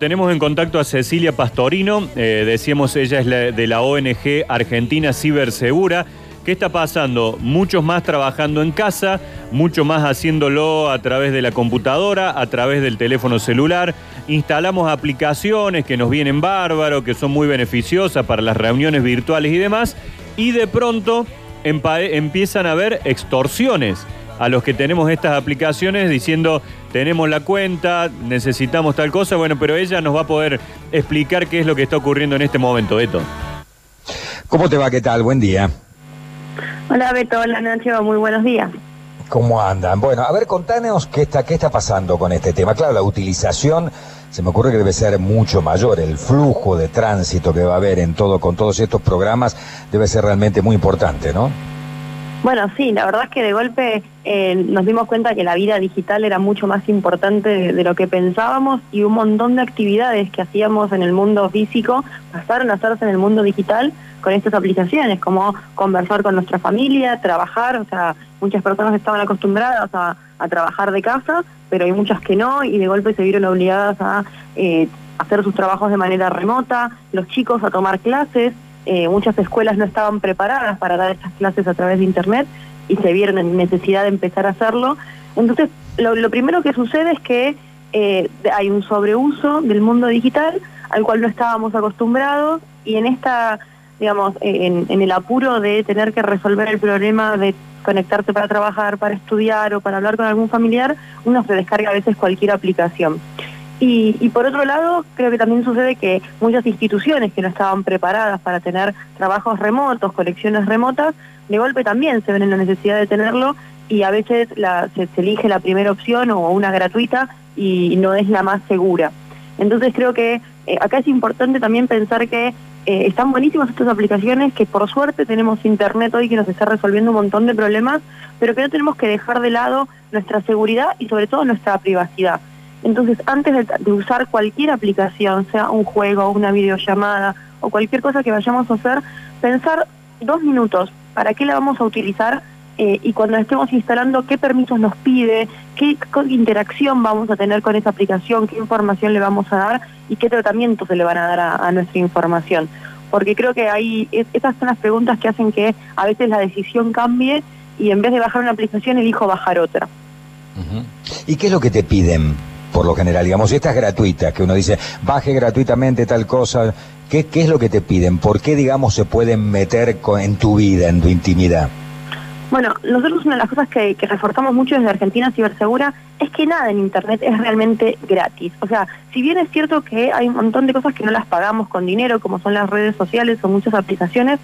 Tenemos en contacto a Cecilia Pastorino, eh, decíamos ella es la- de la ONG Argentina Cibersegura. ¿Qué está pasando? Muchos más trabajando en casa, mucho más haciéndolo a través de la computadora, a través del teléfono celular. Instalamos aplicaciones que nos vienen bárbaro, que son muy beneficiosas para las reuniones virtuales y demás. Y de pronto empiezan a haber extorsiones a los que tenemos estas aplicaciones diciendo tenemos la cuenta, necesitamos tal cosa, bueno, pero ella nos va a poder explicar qué es lo que está ocurriendo en este momento, Beto. ¿Cómo te va? ¿Qué tal? Buen día. Hola Beto, hola Nacho, muy buenos días. ¿Cómo andan? Bueno, a ver, contanos qué está, qué está pasando con este tema. Claro, la utilización se me ocurre que debe ser mucho mayor. El flujo de tránsito que va a haber en todo, con todos estos programas debe ser realmente muy importante, ¿no? Bueno, sí, la verdad es que de golpe eh, nos dimos cuenta que la vida digital era mucho más importante de, lo que pensábamos y un montón de actividades que hacíamos en el mundo físico pasaron a hacerse en el mundo digital con estas aplicaciones, como conversar con nuestra familia, trabajar, o sea, muchas personas estaban acostumbradas a, a trabajar de casa, pero hay muchas que no y de golpe se vieron obligadas a eh, hacer sus trabajos de manera remota, los chicos a tomar clases, eh, muchas escuelas no estaban preparadas para dar estas clases a través de Internet y se vieron en necesidad de empezar a hacerlo. Entonces, lo, primero que sucede es que eh, hay un sobreuso del mundo digital al cual no estábamos acostumbrados y en esta, digamos, en, en el apuro de tener que resolver el problema de conectarte para trabajar, para estudiar o para hablar con algún familiar, uno se descarga a veces cualquier aplicación. Y, por otro lado, creo que también sucede que muchas instituciones que no estaban preparadas para tener trabajos remotos, colecciones remotas, de golpe también se ven en la necesidad de tenerlo y a veces se, elige la primera opción o una gratuita y no es la más segura. Entonces creo que eh, acá es importante también pensar que eh, están buenísimas estas aplicaciones, que por suerte tenemos internet hoy que nos está resolviendo un montón de problemas, pero que no tenemos que dejar de lado nuestra seguridad y sobre todo nuestra privacidad. Entonces, antes de, usar cualquier aplicación, sea un juego, una videollamada o cualquier cosa que vayamos a hacer, pensar dos minutos para qué la vamos a utilizar eh, y cuando estemos instalando, qué permisos nos pide, qué, interacción vamos a tener con esa aplicación, qué información le vamos a dar y qué tratamiento se le van a dar a, nuestra información. Porque creo que ahí es, esas son las preguntas que hacen que a veces la decisión cambie y en vez de bajar una aplicación elijo bajar otra. ¿Y qué es lo que te piden? Por lo general, digamos, estas gratuitas, que uno dice, baje gratuitamente tal cosa, ¿qué, ¿qué, es lo que te piden? ¿Por qué, digamos, se pueden meter con, en tu vida, en tu intimidad? Bueno, nosotros una de las cosas que, reforzamos mucho desde Argentina Cibersegura es que nada en Internet es realmente gratis. O sea, si bien es cierto que hay un montón de cosas que no las pagamos con dinero, como son las redes sociales o muchas aplicaciones,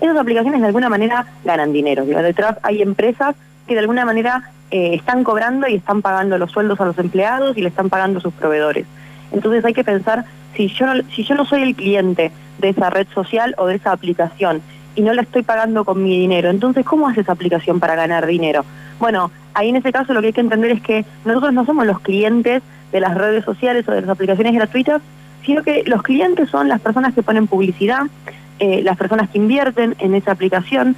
esas aplicaciones de alguna manera ganan dinero. Detrás hay empresas que de alguna manera eh, están cobrando y están pagando los sueldos a los empleados y le están pagando a sus proveedores. Entonces hay que pensar, si yo, no, si yo no soy el cliente de esa red social o de esa aplicación y no la estoy pagando con mi dinero, entonces ¿cómo hace esa aplicación para ganar dinero? Bueno, ahí en ese caso lo que hay que entender es que nosotros no somos los clientes de las redes sociales o de las aplicaciones gratuitas, sino que los clientes son las personas que ponen publicidad, eh, las personas que invierten en esa aplicación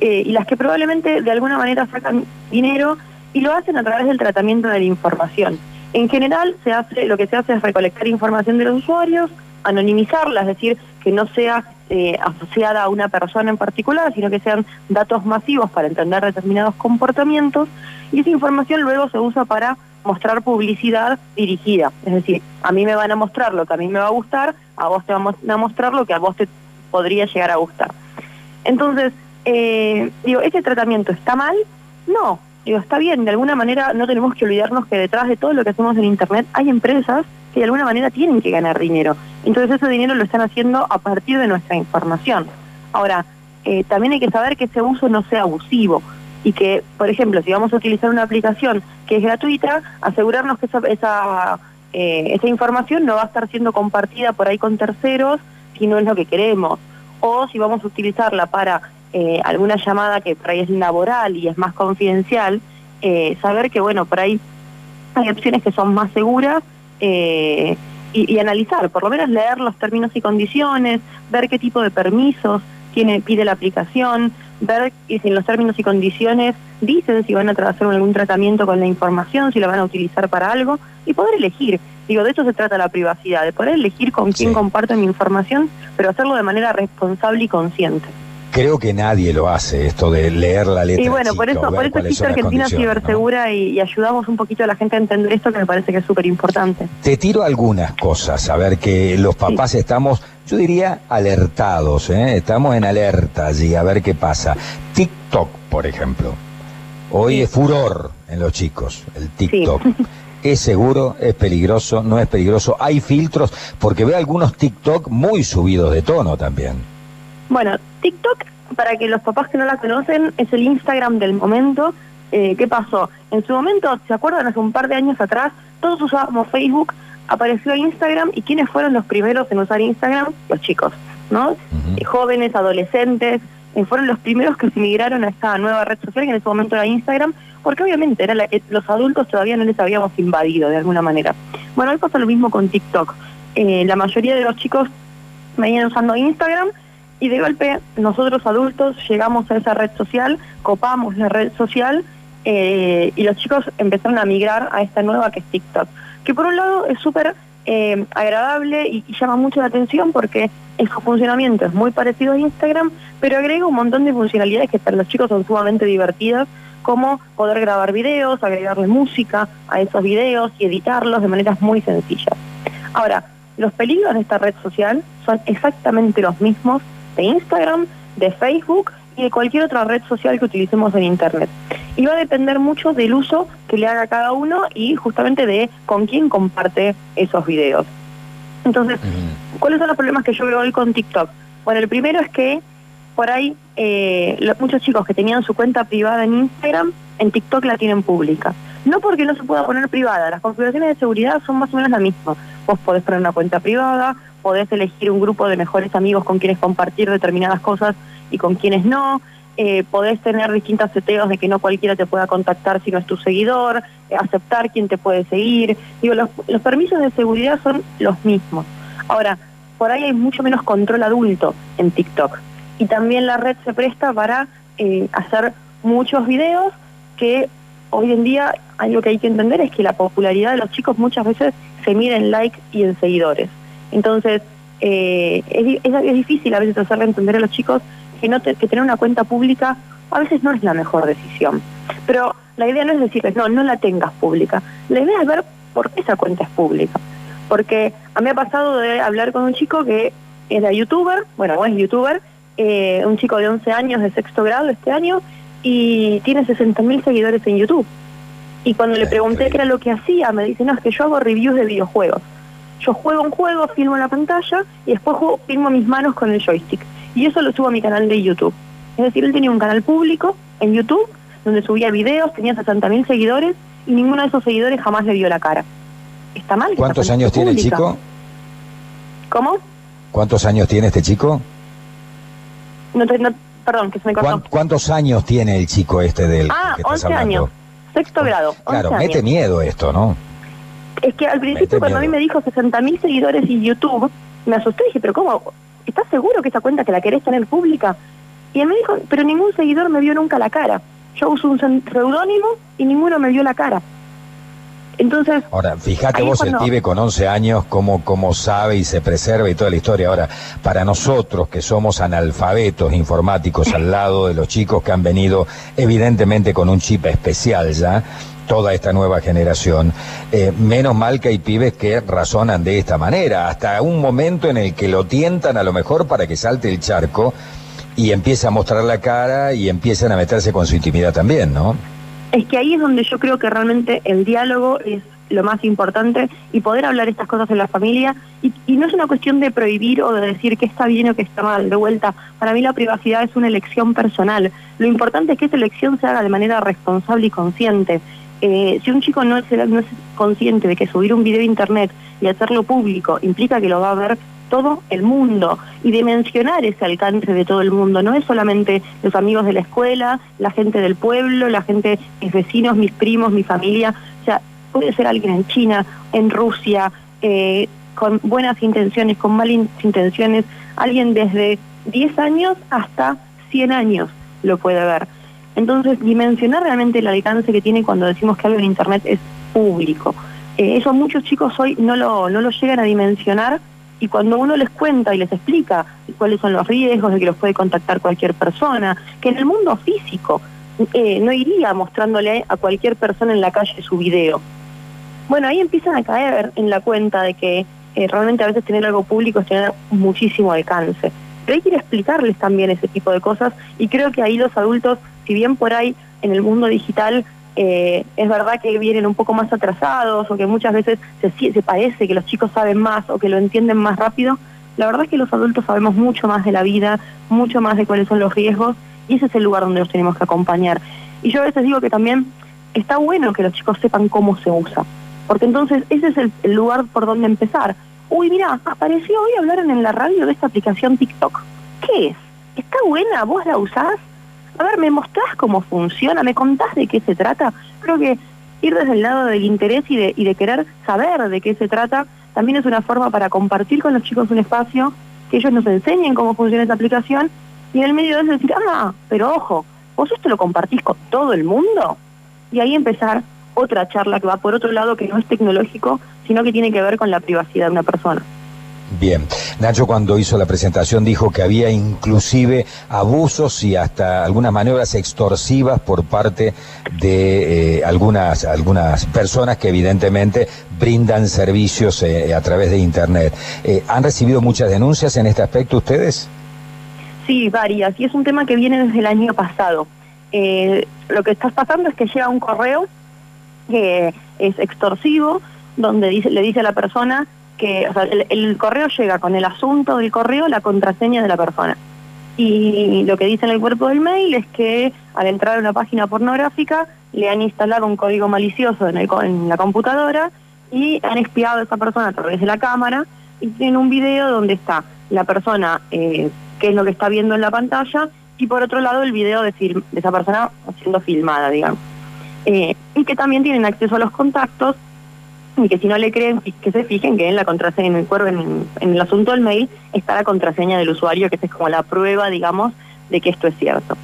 eh, y las que probablemente de alguna manera sacan dinero y lo hacen a través del tratamiento de la información. En general, se hace, lo que se hace es recolectar información de los usuarios, anonimizarla, es decir, que no sea eh, asociada a una persona en particular, sino que sean datos masivos para entender determinados comportamientos, y esa información luego se usa para mostrar publicidad dirigida. Es decir, a mí me van a mostrar lo que a mí me va a gustar, a vos te van a mostrar lo que a vos te podría llegar a gustar. Entonces, eh, digo, ¿ese tratamiento está mal? No, digo, está bien, de alguna manera no tenemos que olvidarnos que detrás de todo lo que hacemos en Internet hay empresas que de alguna manera tienen que ganar dinero. Entonces ese dinero lo están haciendo a partir de nuestra información. Ahora, eh, también hay que saber que ese uso no sea abusivo y que, por ejemplo, si vamos a utilizar una aplicación que es gratuita, asegurarnos que esa, esa, eh, esa información no va a estar siendo compartida por ahí con terceros si no es lo que queremos. O si vamos a utilizarla para eh, alguna llamada que por ahí es laboral y es más confidencial, eh, saber que, bueno, por ahí hay opciones que son más seguras eh, y, y, analizar, por lo menos leer los términos y condiciones, ver qué tipo de permisos tiene, pide la aplicación, ver si en los términos y condiciones dicen si van a hacer algún tratamiento con la información, si la van a utilizar para algo, y poder elegir. Digo, de esto se trata la privacidad, de poder elegir con quién comparto mi información, pero hacerlo de manera responsable y consciente. Creo que nadie lo hace, esto de leer la letra. Y bueno, por eso, por eso existe Argentina Cibersegura y, ayudamos un poquito a la gente a entender esto que me parece que es súper importante. Te tiro algunas cosas, a ver que los papás estamos, yo diría, alertados, ¿eh? estamos en alerta allí, a ver qué pasa. TikTok, por ejemplo. Hoy es furor en los chicos, el TikTok. ¿Es seguro? ¿Es peligroso? ¿No es peligroso? ¿Hay filtros? Porque veo algunos TikTok muy subidos de tono también. Bueno, TikTok, para que los papás que no la conocen, es el Instagram del momento. Eh, ¿Qué pasó? En su momento, ¿se acuerdan? Hace un par de años atrás, todos usábamos Facebook, apareció Instagram, ¿y quiénes fueron los primeros en usar Instagram? Los chicos, ¿no? Eh, jóvenes, adolescentes, eh, fueron los primeros que se migraron a esta nueva red social, que en ese momento era Instagram, porque obviamente era la que los adultos todavía no les habíamos invadido de alguna manera. Bueno, hoy pasa lo mismo con TikTok. la mayoría de los chicos venían usando Instagram, y de golpe nosotros adultos llegamos a esa red social, copamos la red social eh, y los chicos empezaron a migrar a esta nueva que es TikTok, que por un lado es súper eh, agradable y, llama mucho la atención porque su funcionamiento es muy parecido a Instagram, pero agrega un montón de funcionalidades que para los chicos son sumamente divertidas, como poder grabar videos, agregarle música a esos videos y editarlos de maneras muy sencillas. Ahora, los peligros de esta red social son exactamente los mismos de Instagram, de Facebook y de cualquier otra red social que utilicemos en Internet. Y va a depender mucho del uso que le haga cada uno y justamente de con quién comparte esos videos. Entonces, ¿cuáles son los problemas que yo veo hoy con TikTok? Bueno, el primero es que por ahí eh, muchos chicos que tenían su cuenta privada en Instagram, en TikTok la tienen pública. No porque no se pueda poner privada, las configuraciones de seguridad son más o menos las mismas. Vos podés poner una cuenta privada, podés elegir un grupo de mejores amigos con quienes compartir determinadas cosas y con quienes no. Eh, podés tener distintos seteos de que no cualquiera te pueda contactar si no es tu seguidor, eh, aceptar quién te puede seguir. Digo, los, permisos de seguridad son los mismos. Ahora, por ahí hay mucho menos control adulto en TikTok. Y también la red se presta para eh, hacer muchos videos que hoy en día algo que hay que entender es que la popularidad de los chicos muchas veces se mide en likes y en seguidores. Entonces, eh, es, difícil a veces hacerle entender a los chicos que, no que tener una cuenta pública a veces no es la mejor decisión. Pero la idea no es decirles, no, no la tengas pública. La idea es ver por qué esa cuenta es pública. Porque a mí ha pasado de hablar con un chico que de youtuber, bueno, es youtuber, eh, un chico de 11 años de sexto grado este año, y tiene 60.000 seguidores en YouTube. Y cuando le pregunté qué era lo que hacía, me dice, no, es que yo hago reviews de videojuegos. Yo juego un juego, filmo la pantalla y después juego, filmo mis manos con el joystick. Y eso lo subo a mi canal de YouTube. Es decir, él tenía un canal público en YouTube donde subía videos, tenía 60.000 seguidores y ninguno de esos seguidores jamás le vio la cara. ¿Está mal? ¿Cuántos años tiene el chico? ¿Cómo? ¿Cuántos años tiene este chico? No, perdón, que se me cortó. ¿Cuántos años tiene el chico este del ah, que 11 años. Sexto grado. Claro, mete miedo esto, ¿no? Es que al principio cuando a mí me dijo 60.000 seguidores y YouTube, me asusté y dije, pero ¿cómo? ¿Estás seguro que esa cuenta que la querés tener pública? Y él me dijo, pero ningún seguidor me vio nunca la cara. Yo uso un seudónimo y ninguno me vio la cara. Entonces. Ahora, fíjate vos el pibe con 11 años, cómo, cómo sabe y se preserva y toda la historia. Ahora, para nosotros que somos analfabetos informáticos al lado de los chicos que han venido, evidentemente con un chip especial ya, toda esta nueva generación. Eh, menos mal que hay pibes que razonan de esta manera, hasta un momento en el que lo tientan a lo mejor para que salte el charco y empiece a mostrar la cara y empiecen a meterse con su intimidad también, ¿no? Es que ahí es donde yo creo que realmente el diálogo es lo más importante y poder hablar estas cosas en la familia y, no es una cuestión de prohibir o de decir que está bien o que está mal. De vuelta, para mí la privacidad es una elección personal. Lo importante es que esa elección se haga de manera responsable y consciente. Eh, si un chico no es, no es consciente de que subir un video a internet y hacerlo público implica que lo va a ver todo el mundo y dimensionar ese alcance de todo el mundo. No es solamente los amigos de la escuela, la gente del pueblo, la gente, mis vecinos, mis primos, mi familia. O sea, puede ser alguien en China, en Rusia, eh, con buenas intenciones, con malas intenciones, alguien desde 10 años hasta 100 años lo puede ver. Entonces, dimensionar realmente el alcance que tiene cuando decimos que algo en Internet es público. Eh, eso muchos chicos hoy no lo, no lo llegan a dimensionar y cuando uno les cuenta y les explica cuáles son los riesgos de que los puede contactar cualquier persona, que en el mundo físico eh, no iría mostrándole a cualquier persona en la calle su video. Bueno, ahí empiezan a caer en la cuenta de que eh, realmente a veces tener algo público es tener muchísimo alcance. Pero hay que ir a explicarles también ese tipo de cosas y creo que ahí los adultos, si bien por ahí en el mundo digital eh, es verdad que vienen un poco más atrasados o que muchas veces se, parece que los chicos saben más o que lo entienden más rápido. La verdad es que los adultos sabemos mucho más de la vida, mucho más de cuáles son los riesgos y ese es el lugar donde los tenemos que acompañar. Y yo a veces digo que también está bueno que los chicos sepan cómo se usa, porque entonces ese es el, lugar por donde empezar. Uy, mira, apareció hoy hablar en la radio de esta aplicación TikTok. ¿Qué es? ¿Está buena? ¿Vos la usás? A ver, ¿me mostrás cómo funciona? ¿Me contás de qué se trata? Creo que ir desde el lado del interés y de, querer saber de qué se trata también es una forma para compartir con los chicos un espacio, que ellos nos enseñen cómo funciona esa aplicación y en el medio de eso decir, ah, pero ojo, vos esto lo compartís con todo el mundo y ahí empezar otra charla que va por otro lado que no es tecnológico, sino que tiene que ver con la privacidad de una persona. Bien, Nacho cuando hizo la presentación dijo que había inclusive abusos y hasta algunas maniobras extorsivas por parte de eh, algunas, algunas personas que evidentemente brindan servicios eh, a través de Internet. Eh, ¿Han recibido muchas denuncias en este aspecto ustedes? Sí, varias, y es un tema que viene desde el año pasado. lo que está pasando es que llega un correo que es extorsivo, donde dice, le dice a la persona que el, correo llega con el asunto del correo, la contraseña de la persona. Y lo que dice en el cuerpo del mail es que al entrar a una página pornográfica le han instalado un código malicioso en, la computadora y han espiado a esa persona a través de la cámara y tienen un video donde está la persona, eh, que es lo que está viendo en la pantalla, y por otro lado el video de, de esa persona siendo filmada, digamos. Eh, y que también tienen acceso a los contactos y que si no le creen, que se fijen que en la contraseña, en el cuerpo, en, el asunto del mail, está la contraseña del usuario, que es como la prueba, digamos, de que esto es cierto.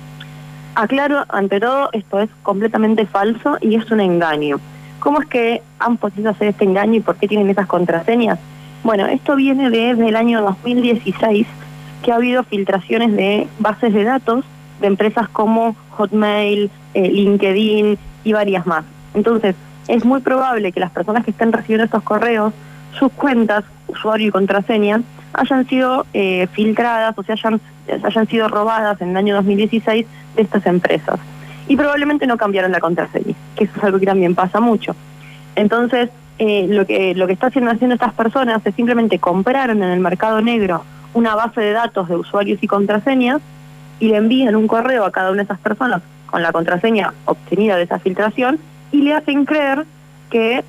Aclaro, ante todo, esto es completamente falso y es un engaño. ¿Cómo es que han podido hacer este engaño y por qué tienen esas contraseñas? Bueno, esto viene desde el año 2016, que ha habido filtraciones de bases de datos de empresas como Hotmail, eh, LinkedIn y varias más. Entonces, es muy probable que las personas que estén recibiendo estos correos, sus cuentas, usuario y contraseña, hayan sido eh, filtradas o se hayan, hayan sido robadas en el año 2016 de estas empresas. Y probablemente no cambiaron la contraseña, que eso es algo que también pasa mucho. Entonces, eh, lo, que, lo que están haciendo, haciendo estas personas es simplemente compraron en el mercado negro una base de datos de usuarios y contraseñas y le envían un correo a cada una de esas personas con la contraseña obtenida de esa filtración y le hacen creer que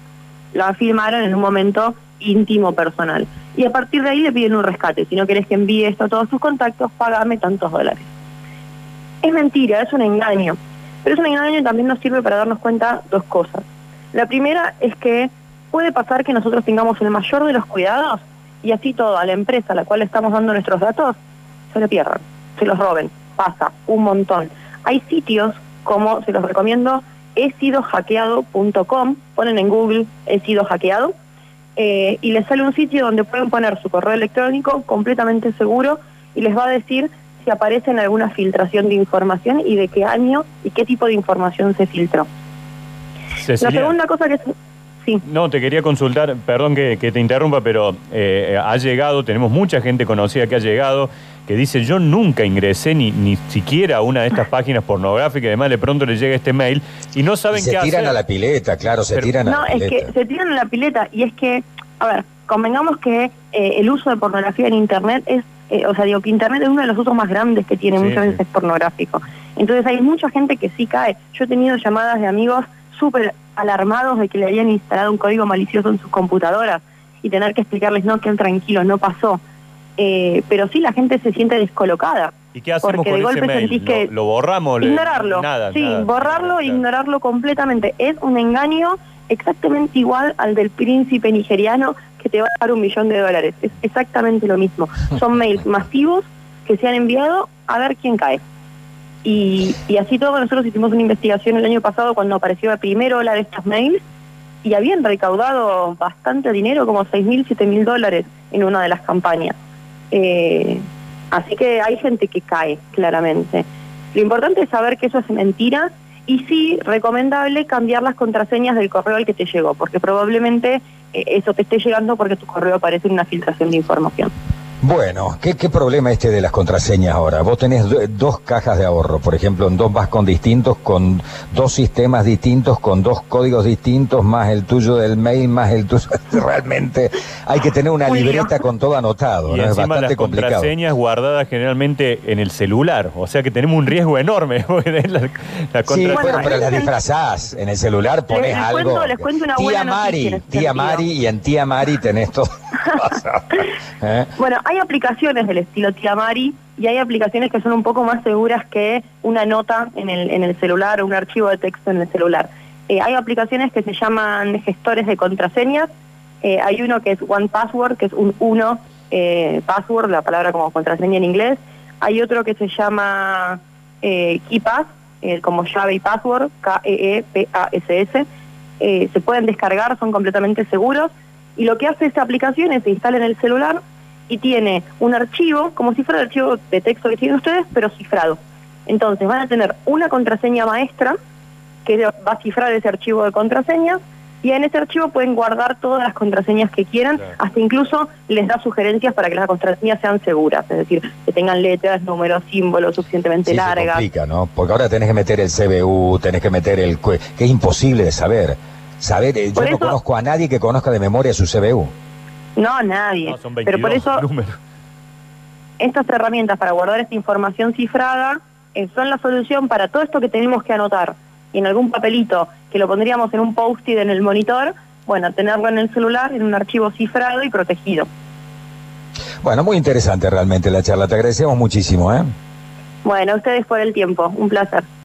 la filmaron en un momento íntimo personal. Y a partir de ahí le piden un rescate. Si no querés que envíe esto a todos sus contactos, págame tantos dólares. Es mentira, es un engaño. Pero es un engaño y también nos sirve para darnos cuenta dos cosas. La primera es que puede pasar que nosotros tengamos el mayor de los cuidados y así todo a la empresa a la cual estamos dando nuestros datos se le pierdan, se los roben. Pasa un montón. Hay sitios como, se los recomiendo, he sido hackeado.com, ponen en Google he sido hackeado, eh, y les sale un sitio donde pueden poner su correo electrónico completamente seguro y les va a decir si aparece en alguna filtración de información y de qué año y qué tipo de información se filtró. La segunda cosa que... Sí. No, te quería consultar, perdón que, te interrumpa, pero eh, ha llegado, tenemos mucha gente conocida que ha llegado que dice yo nunca ingresé ni, ni siquiera a una de estas páginas pornográficas, además de pronto le llega este mail y no saben qué hacer. Se tiran a la pileta, claro, se tiran a la pileta. No, es que se tiran a la pileta y es que, a ver, convengamos que eh, el uso de pornografía en Internet es, eh, o sea, digo que Internet es uno de los usos más grandes que tiene, muchas veces es pornográfico. Entonces hay mucha gente que sí cae. Yo he tenido llamadas de amigos súper alarmados de que le habían instalado un código malicioso en sus computadoras y tener que explicarles, no, que tranquilo, no pasó. Eh, pero sí la gente se siente descolocada. ¿Y qué hacemos porque de golpe sentís que ¿Lo, borramos? Ignorarlo. sí, borrarlo e ignorarlo completamente. Es un engaño exactamente igual al del príncipe nigeriano que te va a dar un millón de dólares. Es exactamente lo mismo. Son mails masivos que se han enviado a ver quién cae. Y, y así todo, nosotros hicimos una investigación el año pasado cuando apareció la primera ola de estos mails y habían recaudado bastante dinero, como 6 mil, 7 mil dólares en una de las campañas. Eh, así que hay gente que cae, claramente. Lo importante es saber que eso es mentira y sí, recomendable cambiar las contraseñas del correo al que te llegó, porque probablemente eh, eso te esté llegando porque tu correo aparece en una filtración de información. Bueno, ¿qué, problema este de las contraseñas ahora? Vos tenés dos cajas de ahorro, por ejemplo, en dos con distintos, con dos sistemas distintos, con dos códigos distintos, más el tuyo del mail, más el tuyo. Realmente hay que tener una libreta con todo anotado, y ¿no? es bastante las contraseñas guardadas generalmente en el celular, o sea que tenemos un riesgo enorme. la, sí, bueno, pero las disfrazás en el celular, pones algo. les cuento una tía Mari, tía Mari, y en tía Mari tenés todo. ¿Eh? Bueno, hay aplicaciones del estilo Tiamari y hay aplicaciones que son un poco más seguras que una nota en el, en el celular o un archivo de texto en el celular. Eh, hay aplicaciones que se llaman gestores de contraseñas. Eh, hay uno que es One Password, que es un uno password, la palabra como contraseña en inglés. Hay otro que se llama KeePass, como llave y password, K-E-E-P-A-S-S. se pueden descargar, son completamente seguros. Y lo que hace esta aplicación es se instala en el celular y tiene un archivo, como si fuera el archivo de texto que tienen ustedes, pero cifrado. Entonces van a tener una contraseña maestra que va a cifrar ese archivo de contraseñas y en ese archivo pueden guardar todas las contraseñas que quieran, hasta incluso les da sugerencias para que las contraseñas sean seguras, es decir, que tengan letras, números, símbolos suficientemente largas. Se complica, ¿no? Porque ahora tenés que meter el CBU, tenés que meter el... que es imposible de saber. Saber, yo no conozco a nadie que conozca de memoria su CBU. No, nadie. Pero por eso estas herramientas para guardar esta información cifrada eh, son la solución para todo esto que tenemos que anotar. Y en algún papelito que lo pondríamos en un post-it en el monitor, bueno, tenerlo en el celular, en un archivo cifrado y protegido. Bueno, muy interesante realmente la charla. Te agradecemos muchísimo. ¿eh? Bueno, ustedes por el tiempo. Un placer.